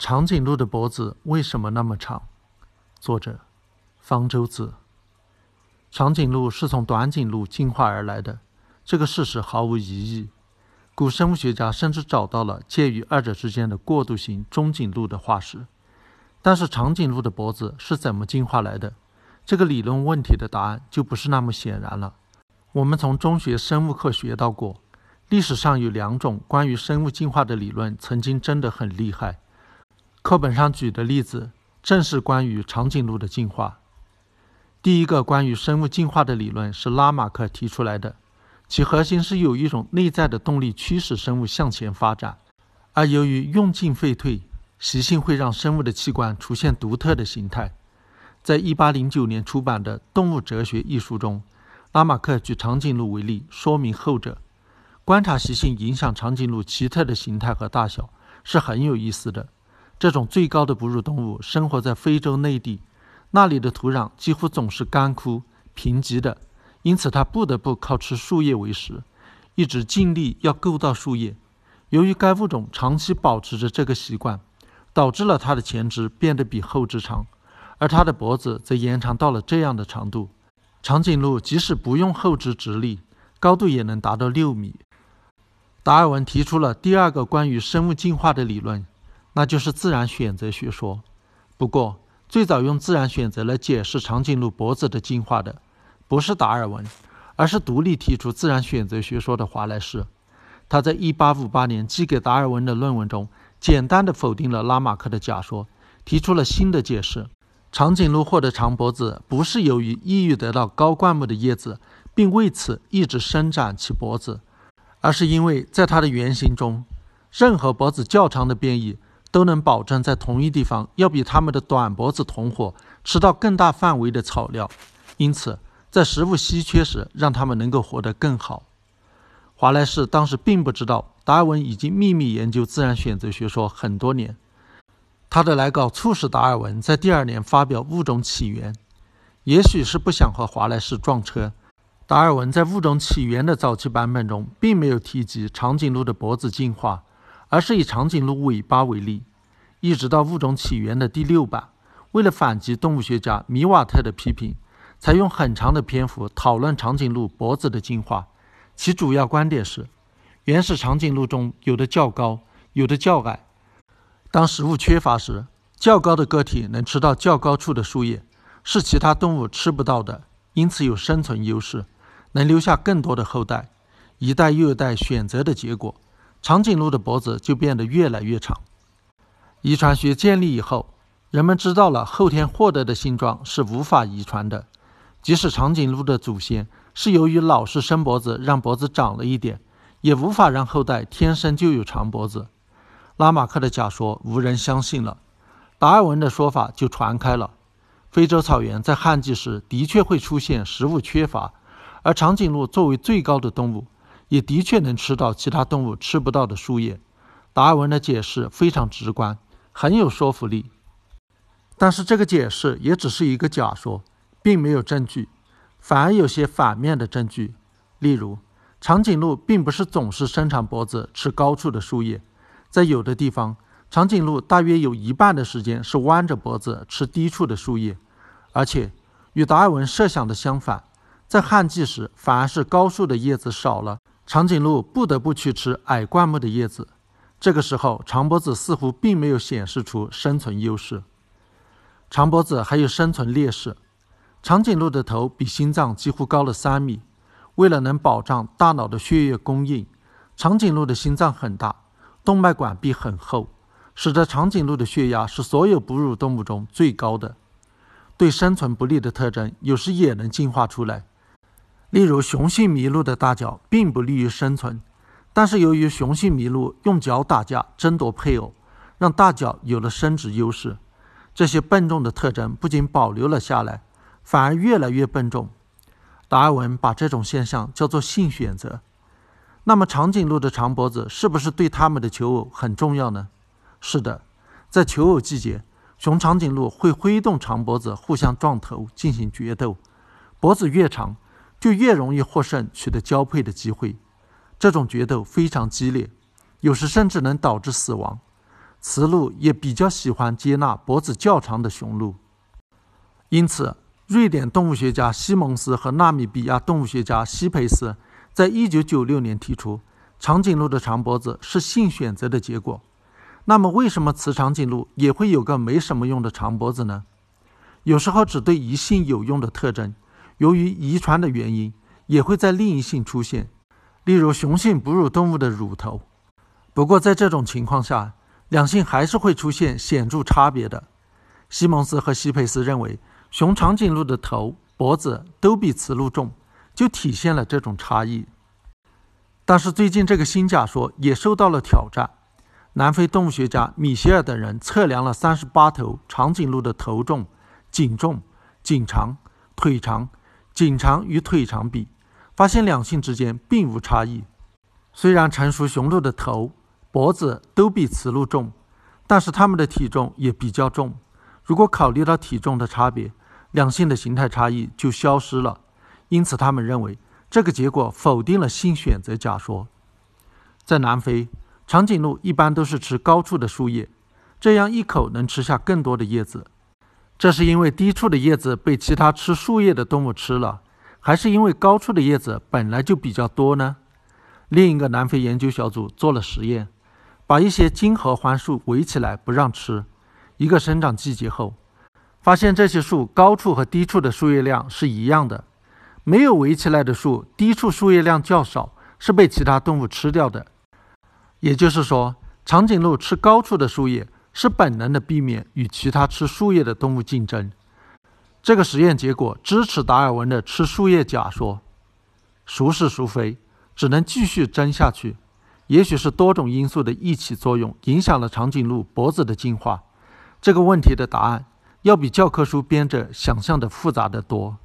长颈鹿的脖子为什么那么长？作者：方舟子。长颈鹿是从短颈鹿进化而来的，这个事实毫无疑义。古生物学家甚至找到了介于二者之间的过渡型中颈鹿的化石。但是，长颈鹿的脖子是怎么进化来的？这个理论问题的答案就不是那么显然了。我们从中学生物课学到过，历史上有两种关于生物进化的理论曾经真的很厉害。课本上举的例子正是关于长颈鹿的进化。第一个关于生物进化的理论是拉马克提出来的，其核心是有一种内在的动力驱使生物向前发展，而由于用进废退，习性会让生物的器官出现独特的形态。在一八零九年出版的《动物哲学》一书中，拉马克举长颈鹿为例，说明后者观察习性影响长颈鹿奇特的形态和大小是很有意思的。这种最高的哺乳动物生活在非洲内地，那里的土壤几乎总是干枯贫瘠的，因此它不得不靠吃树叶为食，一直尽力要够到树叶。由于该物种长期保持着这个习惯，导致了它的前肢变得比后肢长，而它的脖子则延长到了这样的长度。长颈鹿即使不用后肢直立，高度也能达到六米。达尔文提出了第二个关于生物进化的理论。那就是自然选择学说。不过，最早用自然选择来解释长颈鹿脖子的进化的，不是达尔文，而是独立提出自然选择学说的华莱士。他在1858年寄给达尔文的论文中，简单的否定了拉马克的假说，提出了新的解释：长颈鹿获得长脖子，不是由于意欲得到高灌木的叶子，并为此一直伸展其脖子，而是因为在它的原型中，任何脖子较长的变异。都能保证在同一地方要比他们的短脖子同伙吃到更大范围的草料，因此在食物稀缺时让他们能够活得更好。华莱士当时并不知道达尔文已经秘密研究自然选择学说很多年。他的来稿促使达尔文在第二年发表《物种起源》，也许是不想和华莱士撞车。达尔文在《物种起源》的早期版本中并没有提及长颈鹿的脖子进化。而是以长颈鹿尾巴为例，一直到《物种起源》的第六版，为了反击动物学家米瓦特的批评，才用很长的篇幅讨论长颈鹿脖子的进化。其主要观点是，原始长颈鹿中有的较高，有的较矮。当食物缺乏时，较高的个体能吃到较高处的树叶，是其他动物吃不到的，因此有生存优势，能留下更多的后代。一代又一代选择的结果。长颈鹿的脖子就变得越来越长。遗传学建立以后，人们知道了后天获得的性状是无法遗传的。即使长颈鹿的祖先是由于老是伸脖子让脖子长了一点，也无法让后代天生就有长脖子。拉马克的假说无人相信了，达尔文的说法就传开了。非洲草原在旱季时的确会出现食物缺乏，而长颈鹿作为最高的动物。也的确能吃到其他动物吃不到的树叶。达尔文的解释非常直观，很有说服力。但是这个解释也只是一个假说，并没有证据，反而有些反面的证据。例如，长颈鹿并不是总是伸长脖子吃高处的树叶，在有的地方，长颈鹿大约有一半的时间是弯着脖子吃低处的树叶。而且，与达尔文设想的相反，在旱季时反而是高树的叶子少了。长颈鹿不得不去吃矮灌木的叶子，这个时候长脖子似乎并没有显示出生存优势。长脖子还有生存劣势。长颈鹿的头比心脏几乎高了三米，为了能保障大脑的血液供应，长颈鹿的心脏很大，动脉管壁很厚，使得长颈鹿的血压是所有哺乳动物中最高的。对生存不利的特征有时也能进化出来。例如，雄性麋鹿的大脚并不利于生存，但是由于雄性麋鹿用脚打架争夺配偶，让大脚有了生殖优势。这些笨重的特征不仅保留了下来，反而越来越笨重。达尔文把这种现象叫做性选择。那么，长颈鹿的长脖子是不是对它们的求偶很重要呢？是的，在求偶季节，雄长颈鹿会挥动长脖子互相撞头进行决斗，脖子越长。就越容易获胜，取得交配的机会。这种决斗非常激烈，有时甚至能导致死亡。雌鹿也比较喜欢接纳脖子较长的雄鹿。因此，瑞典动物学家西蒙斯和纳米比亚动物学家西佩斯在一九九六年提出，长颈鹿的长脖子是性选择的结果。那么，为什么雌长颈鹿也会有个没什么用的长脖子呢？有时候只对一性有用的特征，由于遗传的原因，也会在另一性出现。例如，雄性哺乳动物的乳头。不过，在这种情况下，两性还是会出现显著差别的。西蒙斯和西佩斯认为，雄长颈鹿的头、脖子都比雌鹿重，就体现了这种差异。但是，最近这个新假说也受到了挑战。南非动物学家米歇尔等人测量了三十八头长颈鹿的头重、颈重、颈长、腿长、颈长与腿长比。发现两性之间并无差异，虽然成熟雄鹿的头、脖子都比雌鹿重，但是它们的体重也比较重。如果考虑到体重的差别，两性的形态差异就消失了。因此，他们认为这个结果否定了性选择假说。在南非，长颈鹿一般都是吃高处的树叶，这样一口能吃下更多的叶子。这是因为低处的叶子被其他吃树叶的动物吃了。还是因为高处的叶子本来就比较多呢？另一个南非研究小组做了实验，把一些金合欢树围起来不让吃。一个生长季节后，发现这些树高处和低处的树叶量是一样的。没有围起来的树，低处树叶量较少，是被其他动物吃掉的。也就是说，长颈鹿吃高处的树叶是本能的避免与其他吃树叶的动物竞争。这个实验结果支持达尔文的吃树叶假说，孰是孰非，只能继续争下去。也许是多种因素的一起作用影响了长颈鹿脖子的进化。这个问题的答案要比教科书编者想象的复杂的多。